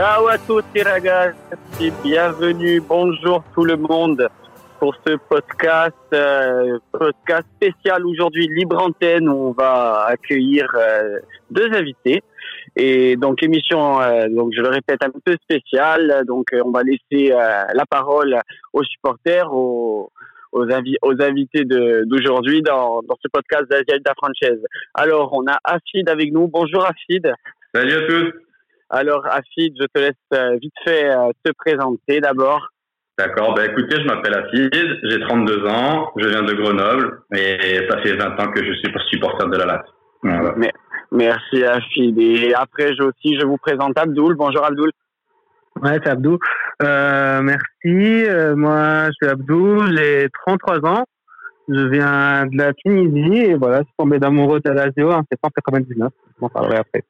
Ciao à tous les ragazzi, bienvenue, bonjour tout le monde pour ce podcast, euh, podcast spécial aujourd'hui libre antenne où on va accueillir euh, deux invités et donc émission euh, donc je le répète un peu spéciale donc on va laisser la parole aux supporters aux aux, invi- aux invités d'aujourd'hui dans, dans ce podcast d'Azialda Franchise. Alors, on a Afid avec nous. Bonjour Afid. Salut à tous. Alors, Afid, je te laisse euh, vite fait euh, te présenter d'abord. D'accord, bah écoutez, je m'appelle Afid, j'ai 32 ans, je viens de Grenoble et ça fait 20 ans que je suis supporter de la. Voilà. Merci Afid. Et après, je aussi, je vous présente Abdoul. Bonjour Abdoul. Ouais, c'est Abdou. Euh, merci. Euh, moi, je suis Abdou, j'ai 33 ans. Je viens de la Tunisie et voilà, je suis tombé d'amoureux de la Lazio en septembre 99. On parlerai après.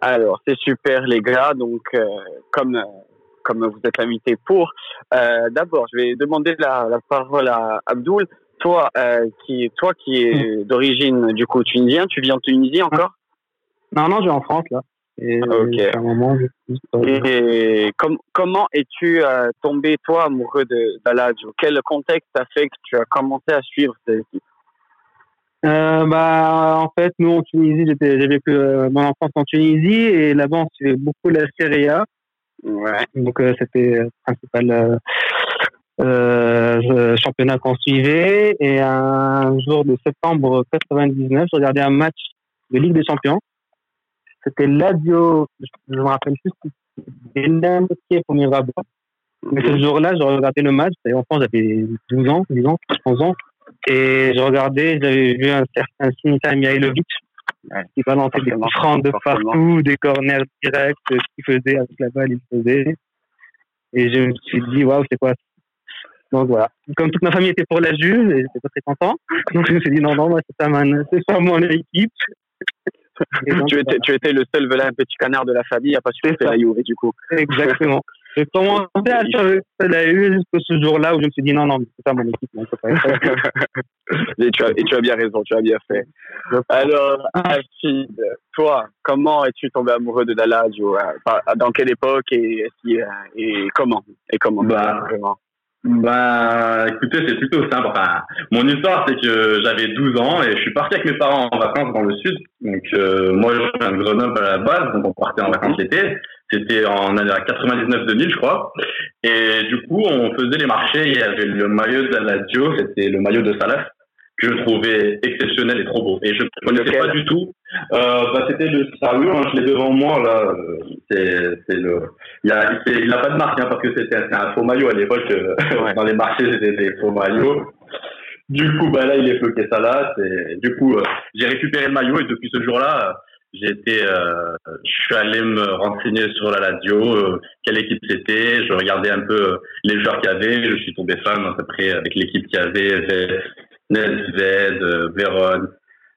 Alors, c'est super les gars. Donc, euh, comme euh, comme vous êtes invité pour, euh, d'abord, je vais demander la, la parole à Abdoul. Toi, euh, qui toi qui est d'origine du coup tunisien, tu vis en Tunisie encore? Non, non, je vais en France là. Et moment, suis com- comment es-tu tombé, toi, amoureux de d'Aladio Quel contexte a fait que tu as commencé à suivre cette équipe Euh, bah, en fait, nous en Tunisie, j'ai vécu euh, mon enfance en Tunisie et là-bas, on suivait beaucoup la Serie A. Ouais. Donc, euh, c'était le principal euh, je- championnat qu'on suivait. Et un jour de septembre 99, je regardais un match de Ligue des Champions. C'était Lazio, je me rappelle plus, c'était pour Mirabeau. Mais ce jour-là, je regardais le match, et enfant, j'avais 12 ans, 10 ans, 11 ans. Et je regardais, j'avais vu un certain Sinisa Mihailovic qui balançait des coups francs de partout, des corners directs, ce qu'il faisait avec la balle, il faisait. Et je me suis dit, waouh, c'est quoi Donc voilà. Comme toute ma famille était pour la Juve, j'étais pas très content. Donc je me suis dit, non, non, moi, c'est pas, ma- pas mon équipe. Donc, tu, étais, tu étais le seul velin petit canard de la famille à pas supporter la Juve, du coup. Exactement. J'ai commencé à faire la U jusqu'à ce jour-là où je me suis dit non, non, c'est pas mon équipe. non, c'est pas- et, tu as, et tu as bien raison, tu as bien fait. Alors, Afid, toi, comment es-tu tombé amoureux de Daladio Dans quelle époque et, et, et comment Et comment Bah, vraiment? Bah écoutez, c'est plutôt simple. Mon histoire, c'est que j'avais 12 ans et je suis parti avec mes parents en vacances dans le sud. Donc euh, moi, je viens de Grenoble à la base, donc on partait en vacances l'été. C'était en année 99-2000, je crois. Et du coup, on faisait les marchés. Il y avait le maillot de la Lazio, c'était le maillot de Salas que je trouvais exceptionnel et trop beau. Et je ne connaissais pas du tout. Euh, bah, c'était le Salut, hein, je l'ai devant moi là. C'est, c'est le. Il a, c'est- il n'a pas de marque hein, parce que c'était c'était un faux maillot à l'époque. euh, Ouais. dans les marchés, c'était des faux maillots. Du coup, bah là, il est floqué Salas. Et du coup, euh, j'ai récupéré le maillot et depuis ce jour-là, euh, j'ai été, euh, je suis allé me renseigner sur la Lazio, euh, quelle équipe c'était. Je regardais un peu les joueurs qu'il y avait. Je suis tombé fan à peu près avec l'équipe qu'il y avait. Nedved, euh, Véron,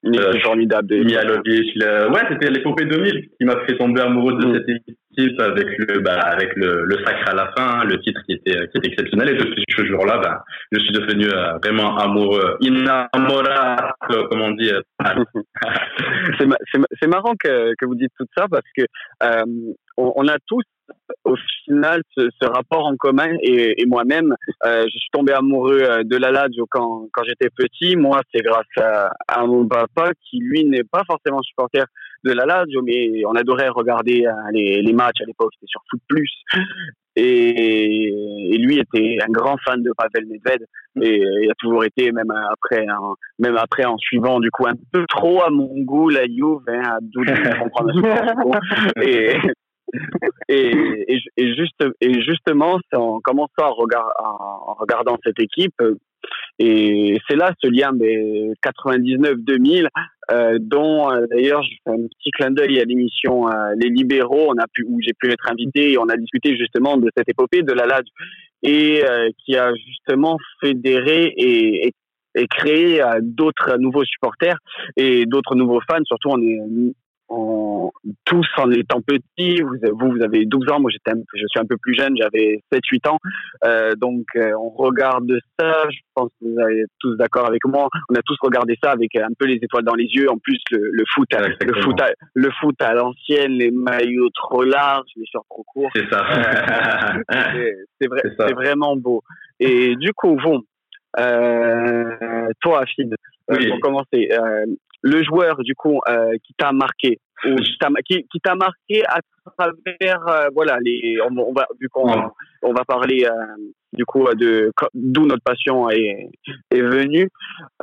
équipe Euh, formidable. Mihalovic. le- Ouais, c'était l'épopée 2000 qui m'a fait tomber amoureux de Mm. cette équipe avec le, bah, avec le, le sacre à la fin, le titre qui était, qui était exceptionnel. Et depuis ce jour-là, bah, je suis devenu euh, vraiment amoureux, innamorato, comme on dit. euh, c'est ma- c'est ma- c'est marrant que, que vous dites tout ça parce que euh, on, on a tous au final ce, ce rapport en commun et, et moi-même euh, je suis tombé amoureux euh, de la Lazio quand, quand j'étais petit. Moi c'est grâce à, à mon papa qui lui n'est pas forcément supporter de la Lazio mais on adorait regarder euh, les, les matchs à l'époque. C'était sur Foot Plus. Et, et lui était un grand fan de Pavel Nedved. Et il a toujours été même après hein, même après en suivant du coup un peu trop à mon goût la Juve hein, à d'où je comprends le sport, du coup. et et, et, juste et justement c'est en commençant en regardant cette équipe euh, et c'est là ce lien mais 99-2000 euh, dont euh, d'ailleurs je fais un petit clin d'œil à l'émission Les Libéraux on a pu où j'ai pu être invité et on a discuté justement de cette épopée de la LAD et qui a justement fédéré et, créé d'autres nouveaux supporters et d'autres nouveaux fans. Surtout, on est en tous en étant petits. Vous, vous, vous avez 12 ans, moi j'étais, je suis un peu plus jeune, j'avais 7-8 ans. Euh, donc euh, on regarde ça, je pense que vous êtes tous d'accord avec moi. On a tous regardé ça avec un peu les étoiles dans les yeux. En plus le, le foot, le foot, à, le foot à l'ancienne, les maillots trop larges, les shorts trop courts. C'est ça. c'est, vrai, c'est vraiment beau. Et du coup, bon, euh, toi, Afid, euh, oui. pour commencer, euh, le joueur du coup euh, qui t'a marqué ou qui, qui t'a marqué à travers euh, voilà les on, on, va vu qu'on on va parler euh, du coup de d'où notre passion est est venue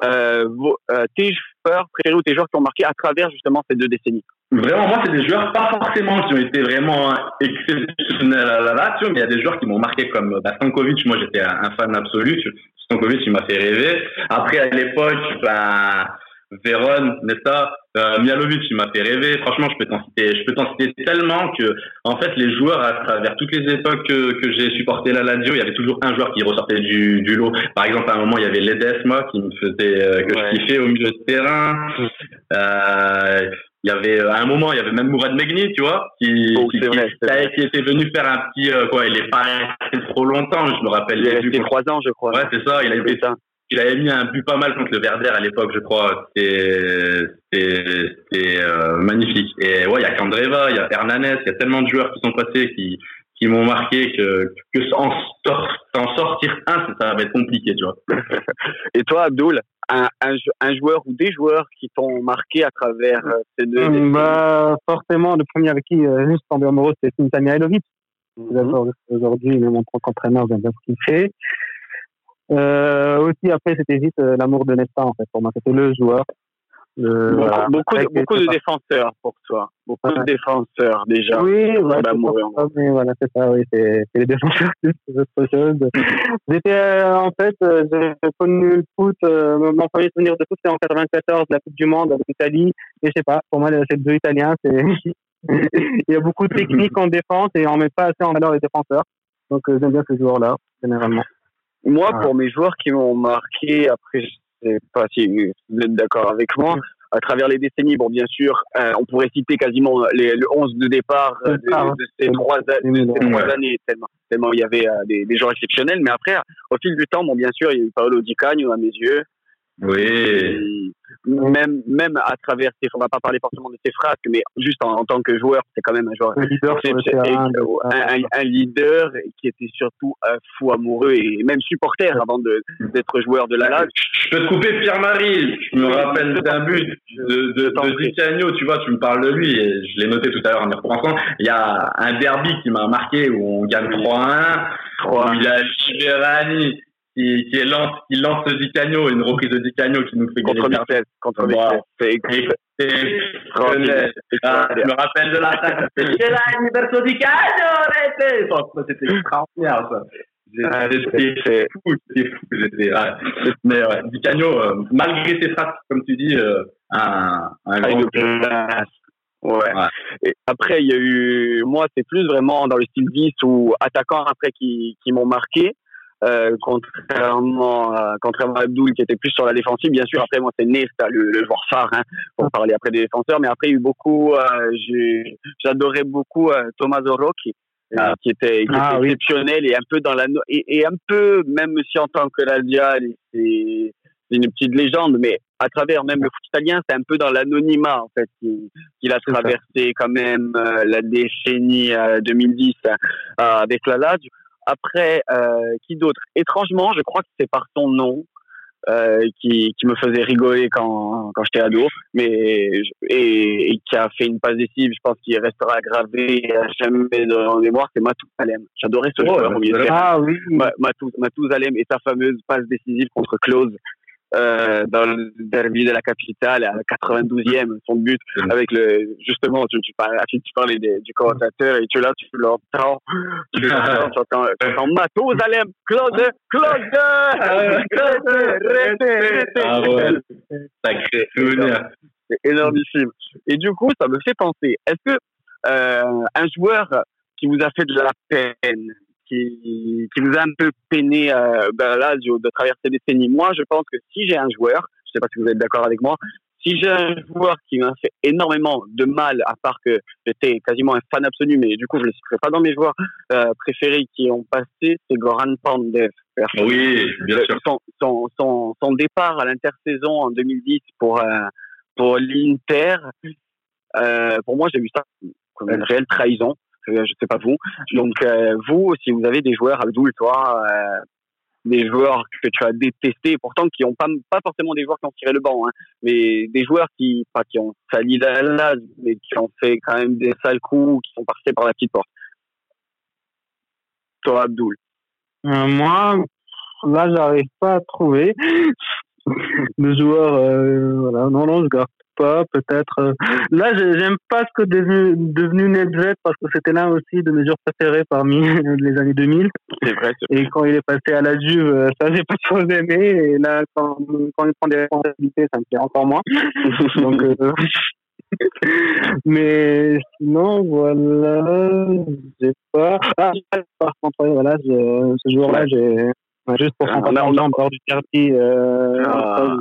vos, tes joueurs préférés ou tes joueurs qui ont marqué à travers justement ces deux décennies? Vraiment, moi, c'est des joueurs pas forcément qui ont été vraiment exceptionnels à la Lazio, mais il y a des joueurs qui m'ont marqué comme bah, Stankovic. Moi, j'étais un, fan absolu. Stankovic, il m'a fait rêver. Après, à l'époque, ben, Véron, Nesta, euh, Mialovic, il m'a fait rêver. Franchement, je peux t'en citer, je peux t'en citer tellement que, en fait, les joueurs à travers toutes les époques que, que j'ai supporté la Lazio, il y avait toujours un joueur qui ressortait du, du lot. Par exemple, à un moment, il y avait Ledesma qui me faisait euh, que je kiffais au milieu de terrain. Euh, il y avait à un moment il y avait même Mourad Megni tu vois qui oh, qui, vrai, qui, qui, était venu faire un petit euh, quoi il est pas resté trop longtemps je me rappelle il est resté trois ans je crois ouais c'est ça il a été ça il avait mis un but pas mal contre le Verder à l'époque, je crois. C'était euh, magnifique. Et ouais, il y a Candreva, il y a Hernanes, il y a tellement de joueurs qui sont passés qui, qui m'ont marqué que, que en, en sortir un, ça va être compliqué, tu vois. Et toi, Abdoul, un, un, un, joueur ou des joueurs qui t'ont marqué à travers euh, ces deux hum, bah, Forcément, le premier avec qui euh, juste tombé amoureux, c'est Sintani Ailovic. Mm -hmm. Aujourd'hui, il est mon propre entraîneur, j'aime bien ce qu'il fait. Euh, aussi, après, c'était vite euh, l'amour de Nesta, en fait, pour moi. C'était le joueur. Le, beaucoup, voilà. beaucoup, de, beaucoup de défenseurs pour toi. Beaucoup ouais. de défenseurs, déjà. Oui, ouais, mais voilà, c'est ça, oui, c'est les défenseurs, c'est autre chose. J'étais, euh, en fait, euh, j'ai connu le foot, euh, mon premier souvenir de foot, c'est en 94, la Coupe du Monde avec l'Italie. Et je sais pas, pour moi, c'est deux Italiens, c'est, il y a beaucoup de techniques en défense et on met pas assez en valeur les défenseurs. Donc, j'aime bien ce joueur-là, généralement. Moi, ouais. pour mes joueurs qui m'ont marqué, après, je sais pas si vous êtes d'accord avec moi, à travers les décennies, bon, bien sûr, euh, on pourrait citer quasiment les, le 11 de départ euh, de, de, ces trois, de ces trois années, tellement, tellement il y avait euh, des, des joueurs exceptionnels. Mais après, au fil du temps, bon, bien sûr, il y a eu Paolo Di Canio à mes yeux. Oui. Même, même à travers ses, on va pas parler forcément de ses phrases, mais juste en, en tant que joueur, c'est quand même un joueur, un leader, terrain, un, un, un, leader qui était surtout un fou amoureux et même supporter avant d'être joueur de la LAS. Je peux te couper Pierre-Marie. Je me rappelle d'un but de, de, de Di Canio, tu vois, tu me parles de lui et je l'ai noté tout à l'heure en y repensant. Il y a un derby qui m'a marqué où on gagne 3-1. Où il a Giverani qui, qui, lance, qui lance Di une reprise de Di Canio qui nous fait contre Vitesse, contre Vitesse. Ah, je me rappelle de l'attaque. C'est là, verso Di Canio, C'était extraordinaire, ça. C'était fou, c'était fou. Mais ouais, Di euh, malgré ses frappes, comme tu dis, euh, un, un grand. Ouais. ouais. Et après, il y a eu, moi, c'est plus vraiment dans le style 10 ou attaquant après qui, qui m'ont marqué. Euh, contrairement à, contrairement à Abdoul qui était plus sur la défensive. Bien sûr, après moi c'est Nesta, le, le joueur phare, hein, pour parler après des défenseurs. Mais après il y a eu beaucoup, euh, j'adorais beaucoup euh, Thomas Rocchi, ah. qui était, qui ah, était exceptionnel oui. et un peu dans la et, et, un peu même si en tant que Radial c'est une petite légende, mais à travers même le foot italien, c'est un peu dans l'anonymat en fait qu'il qu a traversé quand même euh, la décennie 2010 avec la Lazio. Après, euh, qui d'autre? Étrangement, je crois que c'est par son nom euh, qui, qui me faisait rigoler quand, quand j'étais ado, mais et, et, qui a fait une passe décisive. Je pense qu'il restera gravé à jamais dans la mémoire. C'est Matou Salem. J'adorais ce oh, joueur. Ah oui. Matou, Matou Salem et sa fameuse passe décisive contre Klose euh, dans le derby de la capitale à 92e son but avec le justement tu, tu parlais tu parlais du commentateur et tu là tu l'entends tu entends Matos Alem. Claude Claude Claude ah ouais. Sacré. Souvenir c'est énormissime. Et du coup ça me fait penser est-ce que euh, un joueur qui vous a fait de la peine qui, qui vous a un peu peiné euh, ben là, de traverser des décennies. Moi, je pense que si j'ai un joueur, je sais pas si vous êtes d'accord avec moi, si j'ai un joueur qui m'a fait énormément de mal, à part que j'étais quasiment un fan absolu, mais du coup je le citerai pas dans mes joueurs euh, préférés qui ont passé, c'est Goran Pandev. Oui, bien sûr. Son, son, son, son départ à l'intersaison en 2010 pour euh, pour l'Inter, euh, pour moi j'ai vu ça comme une réelle trahison. Je sais pas vous. Donc euh, vous, si vous avez des joueurs, Abdoul, toi, euh, des joueurs que tu as détestés, pourtant qui ont pas pas forcément des joueurs qui ont tiré le banc, hein, mais des joueurs qui pas qui ont sali la mais qui ont fait quand même des sales coups, qui sont passés par la petite porte. Toi, Abdoul. Euh, moi, là, j'arrive pas à trouver de joueurs. Euh, voilà, non, non, je garde pas. Peut-être. euh, Là, j'ai- j'aime pas ce que devenu, devenu Nedved parce que c'était l'un aussi de mes joueurs préférés parmi les années 2000. C'est vrai. Et quand il est passé à la Juve, euh, ça j'ai pas trop aimé. Et là, quand, quand il prend des responsabilités, ça me plaît encore moins. Donc, euh, mais sinon, voilà, j'ai pas. Ah, par contre, voilà, je- ce joueur-là, j'ai juste pour Ah, on a- passage on a- en dehors du quartier. Euh, Ah.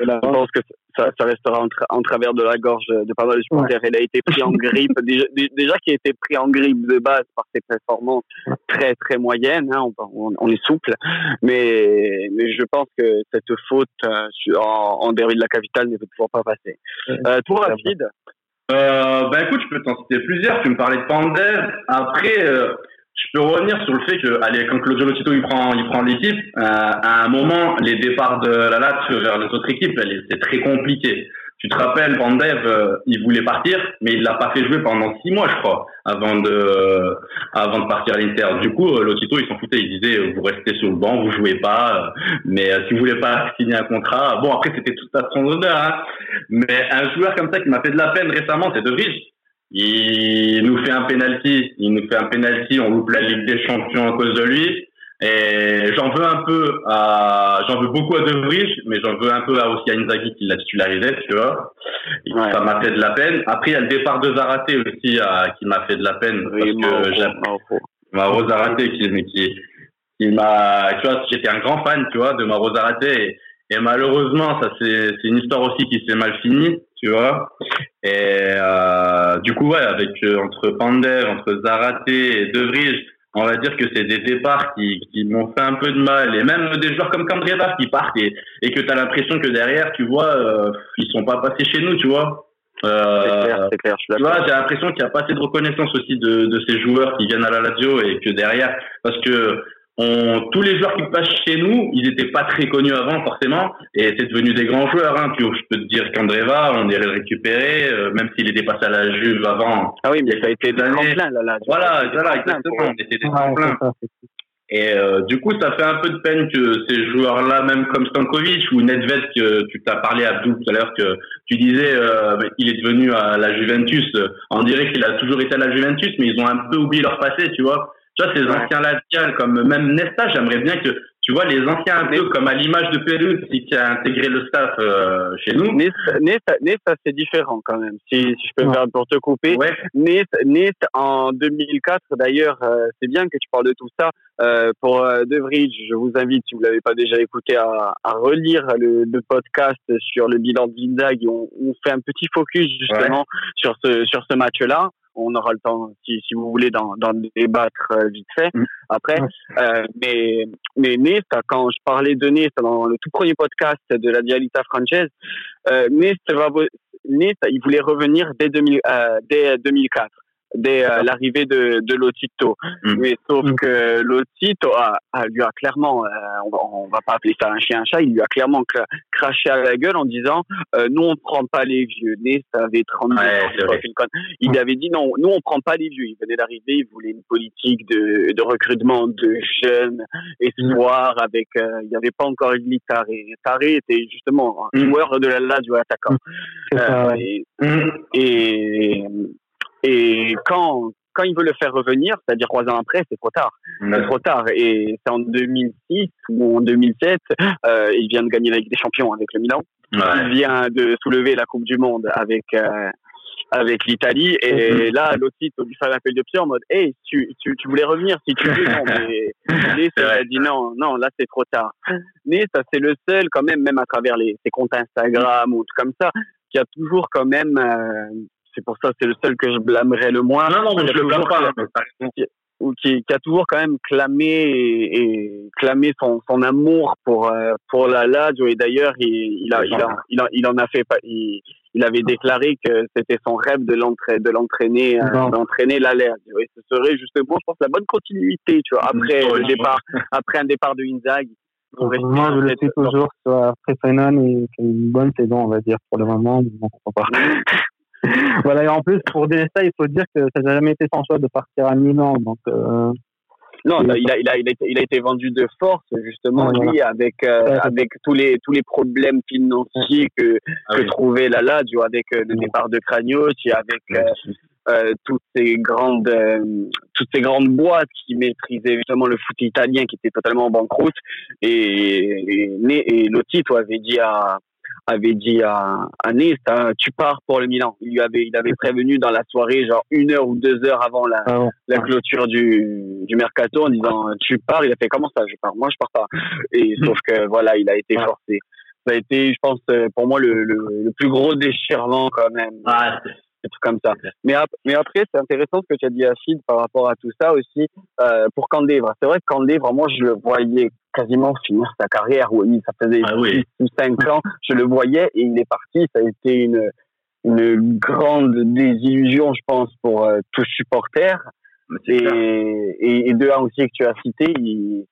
Je pense que ça, ça restera en, tra- en travers de la gorge de pas mal de supporters. Il a été pris en grippe, déjà, dé- déjà qu'il a été pris en grippe de base par ses performances très très moyennes, hein, on, est souple, mais, mais je pense que cette faute euh, en, en derby de la capitale ne peut toujours pas passer. Euh, tout rapide, Euh, bah écoute, je peux t'en citer plusieurs. Tu me parlais de Pandev. Après, euh, je peux revenir sur le fait que, allez, quand Claudio Lotito il prend, il prend l'équipe, euh, à un moment, les départs de la Lazio vers les autres équipes, c'est très compliqué. Tu te rappelles, Pandev, euh, il voulait partir, mais il l'a pas fait jouer pendant six mois, je crois, avant de, avant de partir à l'Inter. Du coup, euh, Lotito, il s'en foutait. Il disait, euh, vous restez sur le banc, vous jouez pas, euh, mais euh, si vous voulez pas signer un contrat, bon, après, c'était tout à son honneur, hein. Mais un joueur comme ça qui m'a fait de la peine récemment, c'est De Vrij. Il nous fait un penalty, il nous fait un penalty, on loupe la Ligue des Champions à cause de lui. Et j'en veux un peu à, j'en veux beaucoup à De Vrij, mais j'en veux un peu à aussi à Inzaghi qui l'a titularisé, tu vois. Ouais. Ça m'a fait de la peine. Après, il y a le départ de Zaraté aussi, euh, qui m'a fait de la peine. Parce oui, Mauro, que j'aime. Mauro Zaraté qui, qui, qui m'a, tu vois, j'étais un grand fan, tu vois, de Mauro Zaraté et, et malheureusement, ça c'est, c'est une histoire aussi qui s'est mal finie, tu vois. Et euh, du coup, ouais, avec euh, entre Pandev, entre Zaraté et De Vrij, on va dire que c'est des départs qui, qui m'ont fait un peu de mal. Et même des joueurs comme Candreva qui partent et, et que tu as l'impression que derrière, tu vois, euh, ils sont pas passés chez nous, tu vois. C'est Euh, clair, c'est clair, je suis tu vois, j'ai l'impression qu'il n'y a pas assez de reconnaissance aussi de, de ces joueurs qui viennent à la Lazio et que derrière, parce que on, tous les joueurs qui passent chez nous, ils n'étaient pas très connus avant forcément, et c'est devenu des grands joueurs. Hein. Puis je peux te dire qu'Andreva, on est récupéré, euh, même s'il était passé à la Juve avant. Ah oui, mais ça a été des tremplins, là, là. Voilà, voilà, exactement. On était des ça, c'est- Et euh, du coup, ça fait un peu de peine que ces joueurs-là, même comme Stankovic ou Nedved, que tu t'as parlé à Abdou tout à l'heure, que tu disais euh, il est devenu à la Juventus. On dirait qu'il a toujours été à la Juventus, mais ils ont un peu oublié leur passé, tu vois. Tu vois, ces Ouais. anciens latins comme même Nesta, j'aimerais bien que, tu vois, les anciens un peu comme à l'image de Perus, qui a intégré le staff euh, chez nous. Nice, Nice, Nice, c'est différent quand même. Si, si je peux me Ouais. faire pour te couper. Ouais, Nice, Nice en 2004, d'ailleurs, euh, c'est bien que tu parles de tout ça. Euh, pour euh, De Vrij, je vous invite, si vous l'avez pas déjà écouté, à, à relire le, le podcast sur le bilan de Ginzag. On, on fait un petit focus justement sur ce sur ce match-là. On aura le temps, si, si vous voulez, d'en débattre euh, vite fait Mm. après. Euh, mais mais Nice, quand je parlais de Nice dans le tout premier podcast de la Dialita française, euh, Nice, il voulait revenir dès 2000, euh, dès 2004, dès euh, l'arrivée de, de Lotito. Mm. Mais sauf Mm. que Lotito a, a- lui a clairement, euh, on, va, on va pas appeler ça un chien un chat, il lui a clairement cra- craché à la gueule en disant euh, nous on prend pas les vieux. Nice avait 32 Ouais, ans. Il avait dit non, nous on prend pas les vieux. Il venait d'arriver, il voulait une politique de, de recrutement de jeunes espoirs avec, euh, il n'y avait pas encore Igli Taré. Taré était justement un Mm. joueur de la Lazio attaquant. ça, Euh, ouais. et, Mmh. et, et quand, quand il veut le faire revenir, c'est-à-dire trois ans après, c'est trop tard. C'est trop tard. Et c'est en 2006 ou en 2007, euh, il vient de gagner la Ligue des Champions avec le Milan. Il vient de soulever la Coupe du Monde avec, euh, avec l'Italie. Et mhm. là, Lotti lui fait un appel de pied en mode, hey, tu, tu, tu voulais revenir si tu veux. Non, mais a dit non, non, là c'est trop tard. Mais ça c'est le seul quand même, même à travers les, ses comptes Instagram ou tout comme ça, qui a toujours quand même. Euh, c'est pour ça c'est le seul que je blâmerais le moins. Non, non, je le blâme pas ou qui, qui, a toujours quand même clamé et, et clamé son, son, amour pour euh, pour la Lazio. Et d'ailleurs il, il, a, il, a, il, a, il en a fait il, il avait déclaré que c'était son rêve de l'entraîner de l'entraîner euh, d'entraîner la Lazio. Et ce serait justement je pense la bonne continuité tu vois après le départ après un départ de Inzaghi. Moi, je le suis toujours après Fenon et une bonne saison, on va dire, pour le moment. pas. voilà, et en plus, pour Desta, il faut dire que ça n'a jamais été son choix de partir à Milan. Donc, euh, non, il a, il, a, il, a été, il a été vendu de force, justement, lui, avec, euh, avec tous, les, tous les problèmes financiers que, ah que trouvait la Lazio, avec euh, le départ de Cragnotti, avec euh, toutes, ces grandes, toutes ces grandes boîtes qui maîtrisaient justement le foot italien, qui était totalement en banqueroute. Et, et, et, et Lotti, toi, avait dit à, avait dit à, à Nice, hein, tu pars pour le Milan. Il lui avait, il avait prévenu dans la soirée, genre une heure ou deux heures avant la, ah la clôture du, du mercato, en disant tu pars. Il a fait comment ça, je pars? Moi, je pars pas. Et sauf que voilà, il a été forcé. Ça a été, je pense, euh, pour moi le, le, le plus gros déchirement quand même. Ah, des trucs comme ça. Mais, mais après, c'est intéressant ce que tu as dit, Achille, par rapport à tout ça aussi, euh, pour Candévre. C'est vrai que Candévre, moi, je le voyais quasiment finir sa carrière. Oui, ça faisait ah, 5 ans, je le voyais et il est parti. Ça a été une, une grande désillusion, je pense, pour euh, tous supporters. Et, et, de un aussi que tu as cité,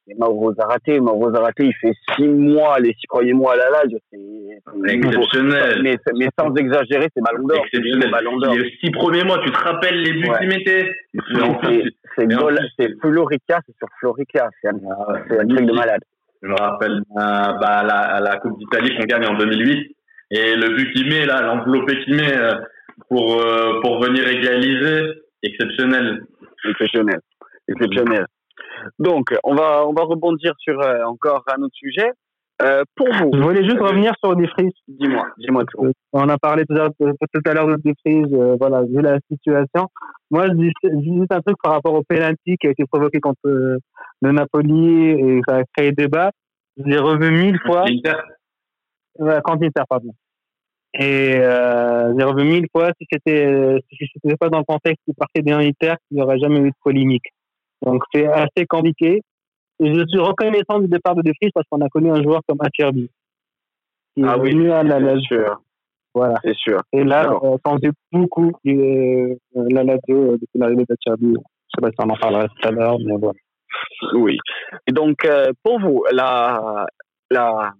c'est Mauro Zarate. Mauro Zarate, il fait six mois, les six premiers mois à la Lazio. C'est exceptionnel. Mais, mais, sans exagérer, c'est ballon d'or. Exceptionnel. Les six premiers mois, tu te rappelles les buts qu'il mettait C'est Florica, c'est sur Florica. C'est un, ah, un truc de malade. Je me rappelle euh, bah, la, la Coupe d'Italie qu'on gagne en 2008. Et le but qu'il met, là, l'enveloppé qu'il met euh, pour, euh, pour venir égaliser, exceptionnel exceptionnel, exceptionnel. Donc, on va, on va rebondir sur euh, encore un autre sujet. Euh, pour vous. Je voulais juste revenir sur des frises. Dis-moi, dis-moi tout. On a parlé tout à, l'heure de frises, euh, voilà, vu la situation. Moi, je dis, juste un truc par rapport au penalty qui a été provoqué contre le Napoli et ça a créé débat. J'ai revu mille fois. Quand Inter, pardon. Et euh, j'ai revu mille fois si c'était si c'était pas dans le contexte qui partait bien Inter, il n'y aurait jamais eu de polémique. Donc c'est assez compliqué. Et je suis reconnaissant du départ de De parce qu'on a connu un joueur comme Acerbi. Ah oui, à la c'est sûr. Voilà. C'est sûr. Et là, euh, on fait beaucoup euh, la Lazio depuis l'arrivée d'Acerbi. Je sais pas si on en parlera tout à l'heure, mais voilà. Oui. Et donc, euh, pour vous, la, là,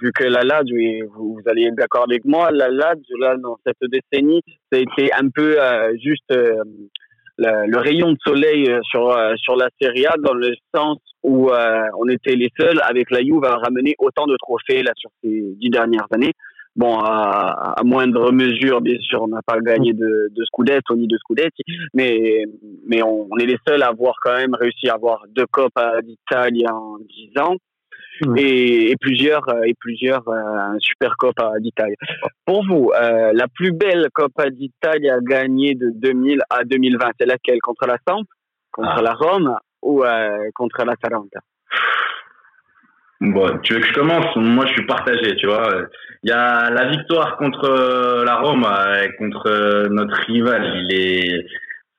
vu que la LAD, vous, vous allez être d'accord avec moi, la LAD, là, dans cette décennie, ça a été un peu euh, juste euh, le, rayon de soleil euh, sur, sur la Serie A, dans le sens où on était les seuls, avec la Juve, à ramener autant de trophées là, sur ces dix dernières années. Bon, à, moindre mesure, bien sûr, on n'a pas gagné de, de Scudetto ni de Scudetti, mais, mais on, on, est les seuls à avoir quand même réussi à avoir deux Copes d'Italie en dix ans et, plusieurs euh, et plusieurs euh, super Coppa d'Italie. Pour vous, euh, la plus belle Coppa d'Italie à gagner de 2000 à 2020, c'est laquelle? Contre la Samp, contre ah. la Rome? Ou contre la Taranta Bon, tu veux que je commence? Moi, je suis partagé, tu vois. Il y a la victoire contre la Rome, contre notre rival. Il est,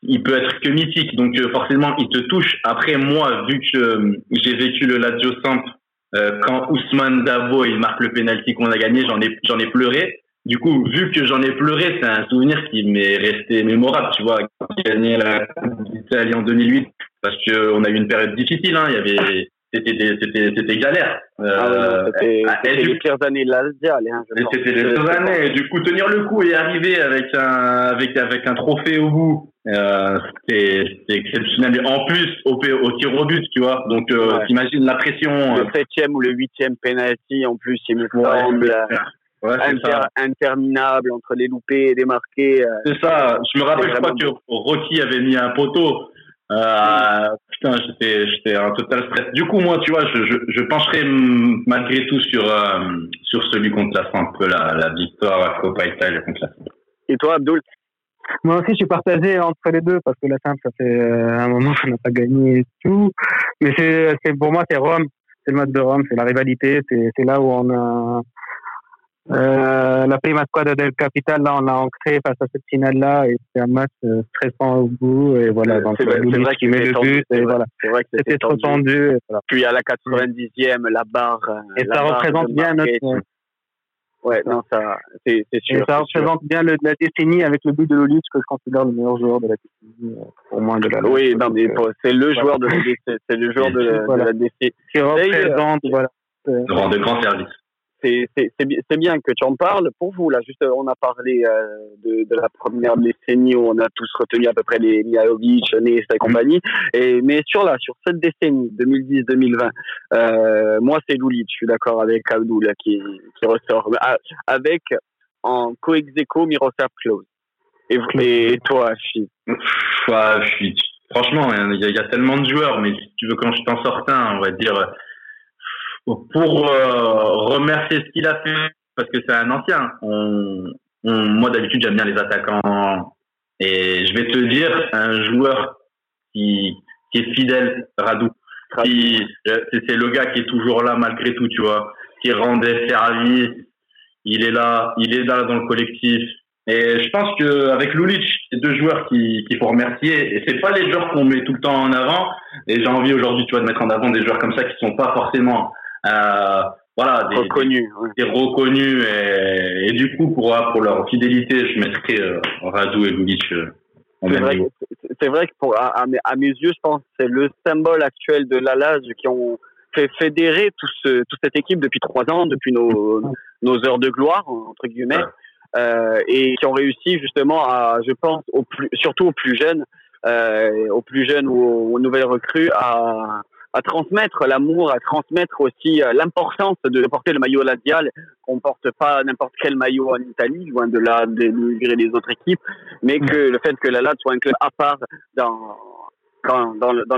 il peut être que mythique, donc forcément, il te touche. Après, moi, vu que j'ai vécu le Lazio Samp euh, quand Ousmane Davo il marque le penalty qu'on a gagné, j'en ai j'en ai pleuré. Du coup, vu que j'en ai pleuré, c'est un souvenir qui m'est resté mémorable, tu vois, gagné la Italie en 2008, parce que on a eu une période difficile, hein, il y avait c'était c'était c'était galère. Euh, ah c'était les pires années de l'Aldia, hein, C'était les pires années. Et du coup, tenir le coup et arriver avec un avec avec un trophée au bout, euh, c'était exceptionnel. En plus, au, au tir au but, tu vois. Donc, euh, t'imagines la pression. Le euh. septième ou le huitième penalty, en plus, il me semble. Ouais, interminable entre les loupés et les marqués. Euh, c'est ça. Je me rappelle, je crois que Rocky avait mis un poteau. Euh, putain, j'étais, j'étais un total stress. Du coup, moi, tu vois, je, je, je pencherai malgré tout sur, sur celui contre la Samp, la, la victoire à Copa Italia contre la Et toi, Abdul Moi aussi, je suis partagé entre les deux parce que la simple, ça fait euh, un moment qu'on n'a pas gagné et tout. Mais c'est, c'est pour moi, c'est Rome. C'est le match de Rome, c'est la rivalité. C'est, c'est là où on a euh, la prima squadra del Capital. Là, on a ancré face à cette finale-là et c'est un match euh, stressant au bout. Et voilà, donc c'est vrai, c'est vrai qui met le but. Et voilà. C'est vrai que C'était trop tendu. tendu. et voilà. Puis à la 90e, la barre. euh, Et la ça barre représente de bien notre, Ouais, non, ça, c'est Et sûr. ça sûr. représente bien le, la décennie avec le but de Lolis que je considère le meilleur joueur de la décennie, euh, pour moi de la Oui, non, mais Euh, c'est le joueur de la DC, c'est le joueur de, la- Voilà. de la DC. qui représente voilà. Euh, rendre de grands services. C'est c'est- c'est bi- c'est bien que tu en parles. Pour vous, là, juste, on a parlé euh, de, de la première décennie où on a tous retenu à peu près les Mialovic, Nesta et compagnie. Et, mais sur là, sur cette décennie, 2010-2020, euh, moi, c'est Lulic. Je suis d'accord avec Abdou, là, qui, qui ressort. Ah, Avec, en co-ex-aequo, Miroslav Klose. Et, toi, Chi ouais, suis, franchement, il y, y a tellement de joueurs, mais si tu veux quand je t'en sorte un, on va dire, pour euh, remercier ce qu'il a fait, parce que c'est un ancien. On, on- moi, d'habitude, j'aime bien les attaquants. Et je vais te dire, un joueur qui, qui est fidèle, Radou. Qui, euh, c'est le gars qui est toujours là malgré tout, tu vois, qui rend des services. Il est là, il est là dans le collectif. Et je pense que avec Lulic, c'est deux joueurs qui qu'il faut remercier. Et c'est pas les joueurs qu'on met tout le temps en avant. Et j'ai envie aujourd'hui, tu vois, de mettre en avant des joueurs comme ça qui sont pas forcément, voilà, des, reconnu. ouais. des reconnus. Et, et du coup, pour pour leur fidélité, je mettrais euh, Radu et Lulic euh, au C'est même vrai, niveau. c'est vrai que pour, à, à mes, à mes yeux, je pense c'est le symbole actuel de l'Alage qui ont fait fédérer tout ce, toute cette équipe depuis trois ans, depuis nos, nos heures de gloire, entre guillemets, Ouais. euh, et qui ont réussi justement à, je pense, aux plus, surtout aux plus jeunes, euh, aux plus jeunes ou aux, aux nouvelles recrues, à, à transmettre l'amour, à transmettre aussi euh, l'importance de porter le maillot ladial, qu'on porte pas n'importe quel maillot en Italie, loin de là, dénigrer les autres équipes, mais que le fait que la LAD soit un club à part dans, dans, le, dans.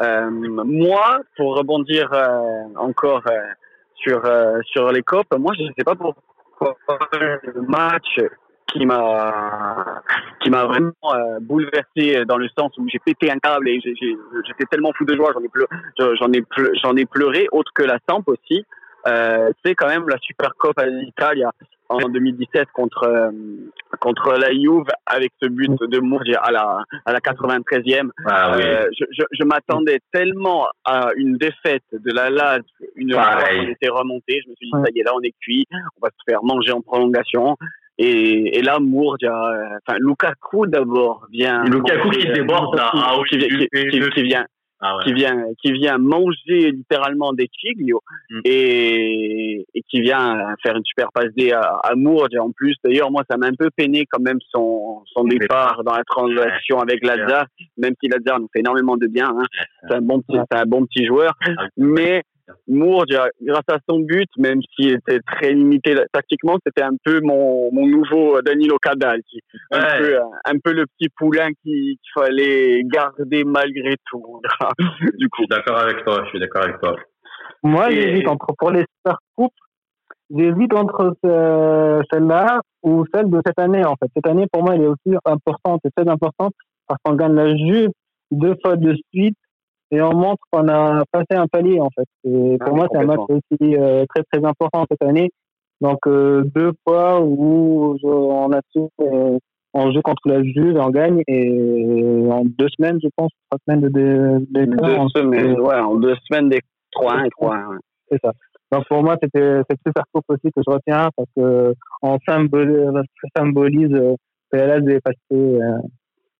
Euh, moi, pour rebondir euh, encore euh, sur, euh, sur les copes, moi, je ne sais pas pourquoi le match qui m'a qui m'a vraiment euh, bouleversé dans le sens où j'ai pété un câble et j'étais tellement fou de joie, j'en ai pleuré, j'en ai pleu- j'en ai pleuré, autre que la Samp aussi. Euh, c'est quand même la Super Coupe à l'Italie en 2017 contre euh, contre la Juve avec ce but de Mourgi à la à la 93e. Ah oui. Euh, je je, je m'attendais tellement à une défaite de la Lazio une fois qu'on était remonté. Je me suis dit ça y est là on est cuit, on va se faire manger en prolongation. Et, et là Mourgi, euh, enfin Lukaku d'abord vient Lukaku qui manger, déborde, là. Ah oui, qui, vient- qui- il- qui- qui vient Ah ouais. qui vient qui vient manger littéralement des Chiglio Mm. et, et qui vient faire une super passe D à, en plus d'ailleurs moi ça m'a un peu peiné quand même son son Son départ dans la transaction avec Lazare même si Lazare nous fait énormément de bien hein. c'est un bon petit c'est un bon petit joueur Ah mais Mourge grâce à son but même s'il était très limité tactiquement c'était un peu mon, mon nouveau Danilo Cadal qui un Ouais. peu euh, un peu le petit poulain qui- qu'il fallait garder malgré tout du Je coup suis d'accord avec toi, je suis d'accord avec toi. Moi, Et- j'hésite entre, pour les Super Coupes, j'hésite entre ce- celle-là ou celle de cette année, en fait. Cette année, pour moi, elle est aussi importante et très importante parce qu'on gagne la Juve deux fois de suite et on montre qu'on a passé un palier, en fait. Et Ah, pour moi, c'est un match aussi euh, très, très important cette année. Donc, euh, deux fois où on a euh, on joue contre la Juve on gagne et en deux semaines, je pense, trois semaines de, de, de- deux semaines ouais en deux semaines des 3-1 et 3-1 ouais. c'est ça. Donc pour moi, c'était cette super coupe aussi que je retiens parce que on symbolise, ça symbolise Lazio est passée euh,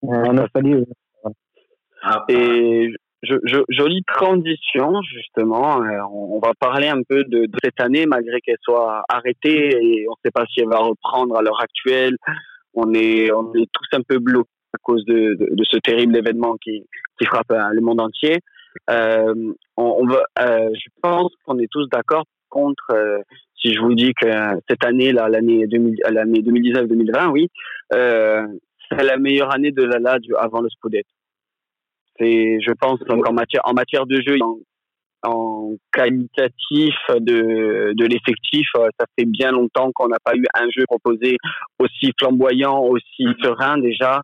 en Australie. Ah, Et je, je, jolie transition, justement. Euh, on, va parler un peu de, de cette année, malgré qu'elle soit arrêtée et on ne sait pas si elle va reprendre à l'heure actuelle. On est, on est tous un peu bloqués à cause de, de, de ce terrible événement qui, qui frappe euh, le monde entier. Euh, on, on euh, je pense qu'on est tous d'accord contre, euh, si je vous dis que cette année, là, l'année 2000 l'année 2019-2020, oui, euh, c'est la meilleure année de la Lazio avant le Scudetto. C'est, je pense, donc en matière, en matière de jeu, en qualitatif de, de l'effectif, ça fait bien longtemps qu'on n'a pas eu un jeu proposé aussi flamboyant, aussi serein déjà,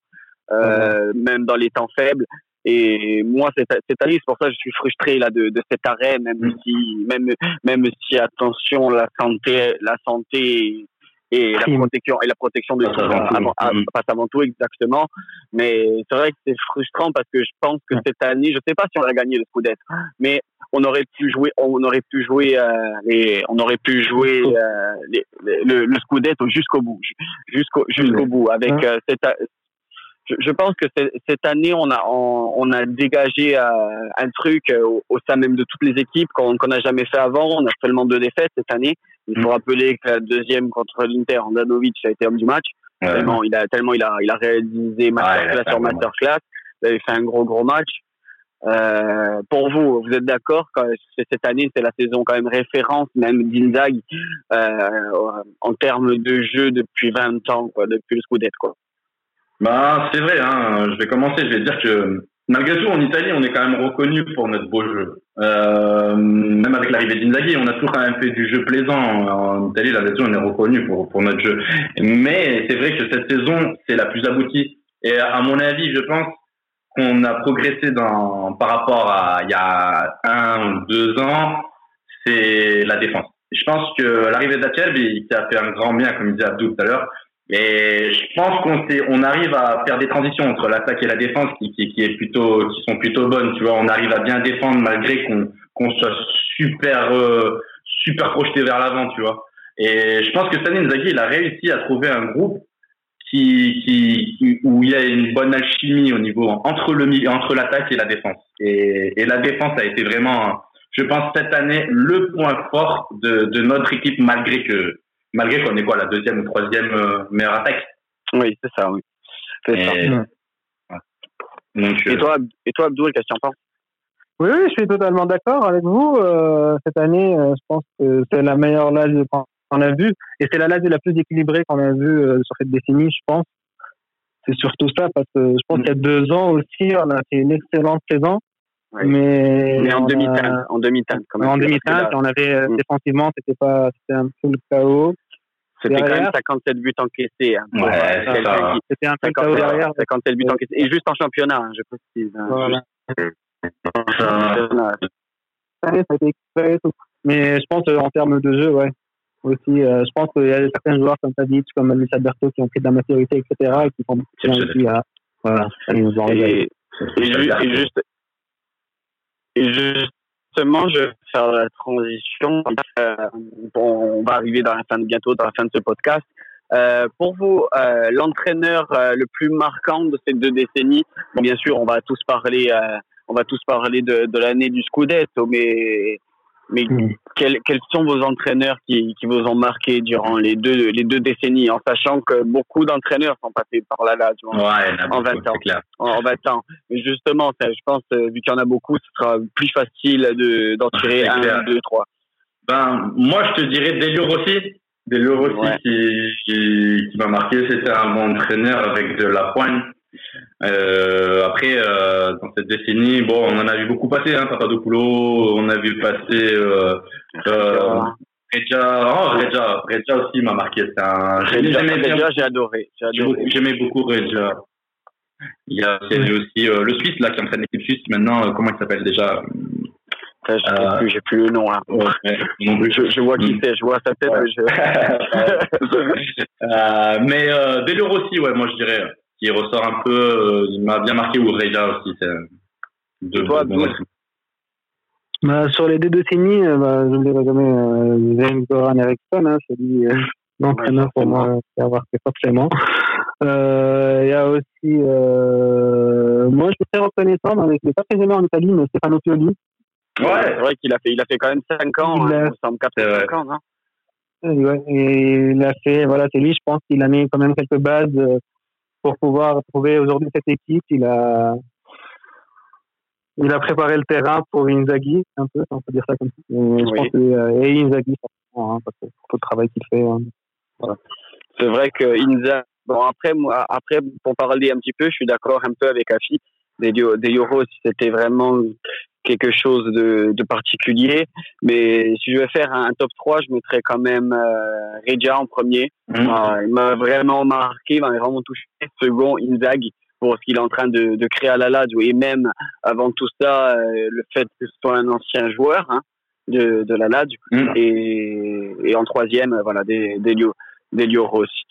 euh, même dans les temps faibles. Et moi, cette, cette année, c'est pour ça que je suis frustré là de, de cet arrêt, même mm. si, même, même si attention, la santé, la santé et la protection et la protection de avant, mm. passe avant tout exactement. Mais c'est vrai que c'est frustrant parce que je pense que cette année, je sais pas si on a gagné le Scudetto, mais on aurait pu jouer, on aurait pu jouer euh, les, on aurait pu jouer euh, les, le, le Scudetto jusqu'au bout, jusqu'au jusqu'au bout avec euh, cette je, pense que cette année, on a, on, a dégagé euh, un truc euh, au, sein même de toutes les équipes qu'on n'a jamais fait avant. On a seulement deux défaites cette année. Il faut rappeler que la deuxième contre l'Inter, Andanovic a été homme du match. Tellement, il a, tellement il a, il a réalisé masterclass sur masterclass. Il avait fait un gros, gros match. Euh, pour vous, vous êtes d'accord cette année, c'est la saison quand même référence, même d'Inzaghi, en termes de jeu depuis 20 ans, quoi, depuis le Scudetto, quoi. Bah, c'est vrai. Hein. Je vais commencer. Je vais dire que malgré tout, en Italie, on est quand même reconnu pour notre beau jeu. Euh, même avec l'arrivée d'Inzaghi, on a toujours quand même fait du jeu plaisant. En Italie, la saison, on est reconnu pour pour notre jeu. Mais c'est vrai que cette saison, c'est la plus aboutie. Et à mon avis, je pense qu'on a progressé dans par rapport à il y a un ou deux ans. C'est la défense. Je pense que l'arrivée d'Acherbi, qui a fait un grand bien, comme disait Abdou tout à l'heure, et je pense qu'on on arrive à faire des transitions entre l'attaque et la défense qui, qui, qui, est plutôt, qui sont plutôt bonnes. Tu vois, on arrive à bien défendre malgré qu'on qu'on soit super euh, super projeté vers l'avant. Tu vois. Et je pense que Sani Nzaghi, il a réussi à trouver un groupe qui, qui où il y a une bonne alchimie au niveau entre le entre l'attaque et la défense. Et, et la défense a été vraiment, je pense cette année, le point fort de, de notre équipe malgré que malgré qu'on est quoi, la deuxième ou troisième euh, meilleure attaque. Oui, c'est ça, oui. Et, ça. Donc, et, euh, toi, et toi, Abdou, qu'est-ce que tu en penses? Oui, oui, je suis totalement d'accord avec vous. Euh, cette année, je pense que c'est la meilleure lage qu'on a vue. Et c'est la lage la plus équilibrée qu'on a vue sur cette décennie, je pense. C'est surtout ça, parce que je pense mm. qu'il y a deux ans aussi, on a fait une excellente saison. Mais, mais en demi-teinte, en demi-teinte quand même. En demi-teinte, on avait euh, mm. défensivement, c'était pas, c'était un peu le chaos. C'était quand même 57 buts encaissés. Hein, ouais, c'était un peu le chaos derrière. 57 buts encaissés. Et juste en championnat, hein, je précise. Hein, voilà. Mais je pense euh, en termes de jeu, ouais. Aussi, euh, je pense qu'il y a certains joueurs comme dit, comme Luis Alberto, qui ont pris de la maturité, etc., et qui font aussi à, voilà, nous et, et, juste, et justement, je vais faire la transition. Euh, on va arriver dans la fin de, bientôt dans la fin de ce podcast. Euh, pour vous, euh, l'entraîneur le plus marquant de ces deux décennies, bon, bien sûr, on va tous parler, on va tous parler de, de l'année du Scudetto, mais mais mm. quels, quels, sont vos entraîneurs qui, qui, vous ont marqué durant les deux, les deux décennies, en sachant que beaucoup d'entraîneurs sont passés par là, là en, 20 ans. En, 20 ans. Mais justement, je pense, euh, vu qu'il y en a beaucoup, ce sera plus facile d'en tirer un, deux, trois. Ben, moi, je te dirais Delio Rossi. Delio Rossi qui, qui, qui m'a marqué, c'était un bon entraîneur avec de la pointe euh, après, euh, dans cette décennie, bon, on en a vu beaucoup passer, hein, Papadopoulou, on a vu passer euh, euh, Regia, oh, Regia, Regia aussi m'a marqué. Un... Regia, j'ai adoré. J'aimais beaucoup Regia. Il y a aussi euh, le Suisse là qui entraîne l'équipe suisse maintenant. Comment il s'appelle déjà? Je euh, plus, j'ai plus le nom. Hein. Ouais, je, je, vois qui mm. c'est, je vois sa tête. Ouais. Mais, je... euh, mais euh, Délure aussi, ouais, moi je dirais qui ressort un peu, euh, il m'a bien marqué, ou Reja aussi. De, toi, bah, sur les deux décennies, euh, bah, je n'oublierai jamais euh, Zayn Goran Eriksson, hein, c'est lui euh, l'entraîneur pour moi qui a marqué forcément. Euh, il y a aussi, euh, moi je suis très reconnaissant, mais avec, pas très aimé en Italie, mais Stefano Pioli. Ouais, c'est vrai qu'il a fait, il a fait quand même 5 ans, il hein, semble 4 5 ans, hein. Ouais, et il a fait, voilà, c'est lui, je pense qu'il a mis quand même quelques bases pour pouvoir trouver aujourd'hui cette équipe. Il a, il a préparé le terrain pour Inzaghi, un peu, on peut dire ça comme ça. Et, je pense que, euh, et Inzaghi, hein, parce que pour le travail qu'il fait. Hein. Voilà. C'est vrai que Inzaghi, bon, après, moi, après, pour parler un petit peu, je suis d'accord un peu avec Afi. Des, des Euros, c'était vraiment quelque chose de, de, particulier. Mais si je vais faire un, top 3, je mettrais quand même euh, Regia en premier. Mmh. il m'a vraiment marqué, il m'a vraiment touché. Second, Inzaghi pour ce qu'il est en train de, de créer à la Lazio et même avant tout ça, euh, le fait que ce soit un ancien joueur hein, de, de la Lazio. Mmh. Et, et en troisième, voilà, Delio, Delio Rossi.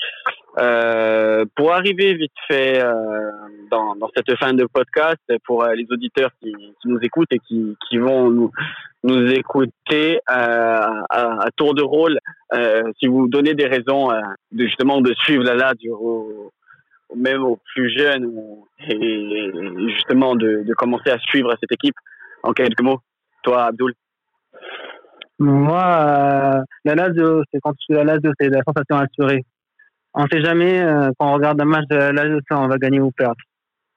Euh, pour arriver vite fait euh, dans, dans, cette fin de podcast, pour euh, les auditeurs qui, qui, nous écoutent et qui, qui vont nous, nous écouter euh, à, à, tour de rôle, euh, si vous donnez des raisons de justement de suivre la LAD même aux plus jeunes et justement de, de commencer à suivre cette équipe, en quelques mots, toi Abdul. Moi, la Lazio, c'est quand tu suis la Lazio, c'est la sensation assurée on ne sait jamais euh, quand on regarde un match de la Lazio, on va gagner ou perdre.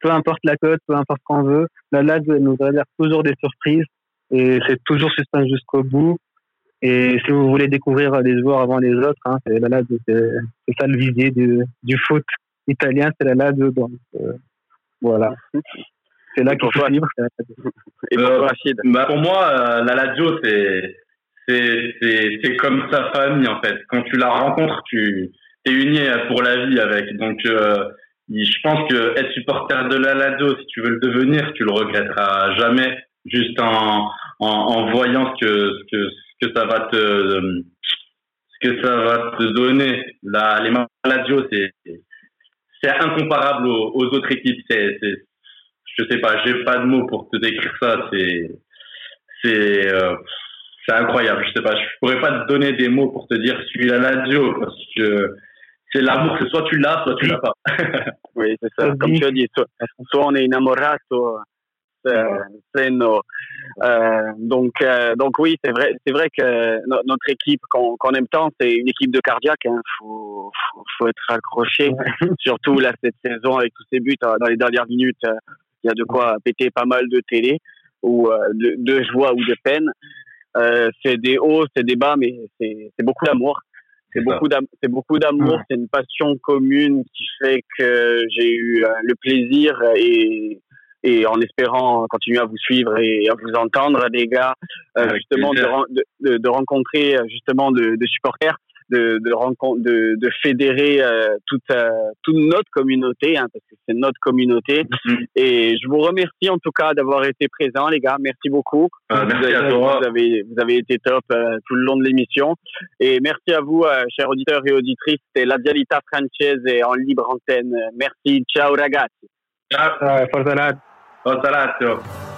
Peu importe la cote, peu importe ce qu'on veut, la Lazio nous réserve toujours des surprises et c'est toujours suspense jusqu'au bout. Et si vous voulez découvrir les joueurs avant les autres, hein, c'est la Lazio, c'est ça le visier du, du foot italien, c'est la Lazio. Donc euh, voilà. C'est là qu'il faut vivre. Et pour, euh, bah pour moi, la Lazio, c'est c'est comme sa famille en fait. Quand tu la rencontres, tu t'es uni pour la vie avec. Donc, euh, je pense que être supporter de la Lazio, si tu veux le devenir, tu le regretteras jamais. Juste en, en, voyant ce que, ce que, que ça va te, que ça va te donner. La, les Lazio, c'est, c'est incomparable aux, autres équipes. C'est, je sais pas, j'ai pas de mots pour te décrire ça. C'est, c'est, euh, c'est incroyable. Je sais pas, je pourrais pas te donner des mots pour te dire la Lazio parce que c'est l'amour, c'est soit tu l'as, soit tu l'as pas. oui, c'est ça. Comme tu as dit, soit, soit on est innamorato, c'est no. Euh, donc, euh, donc oui, c'est vrai, c'est vrai que notre équipe, qu'on aime tant, c'est une équipe de cardiaque. Il hein. faut, faut, être accroché. Surtout là cette saison avec tous ces buts euh, dans les dernières minutes, euh, il y a de quoi péter pas mal de télé ou de, de joie ou de peine. C'est des hauts, c'est des bas, mais c'est beaucoup d'amour. C'est beaucoup d'amour, c'est beaucoup d'amour, c'est une passion commune qui fait que j'ai eu euh, le plaisir et et en espérant continuer à vous suivre et à vous entendre les gars euh, justement de, de, de, rencontrer euh, justement de, de supporters de, de, rencontre, de, de fédérer euh, toute, euh, toute notre communauté, hein, parce que c'est notre communauté. Mm-hmm. Et je vous remercie en tout cas d'avoir été présents, les gars. Merci beaucoup. Euh, merci vous, à toi. Vous avez, vous avez été top tout le long de l'émission. Et merci à vous, chers auditeurs et auditrices. C'est la Dialita Française en libre antenne. Merci. Ciao, ragazzi. Ciao. Forza Lazio. Forza Lazio.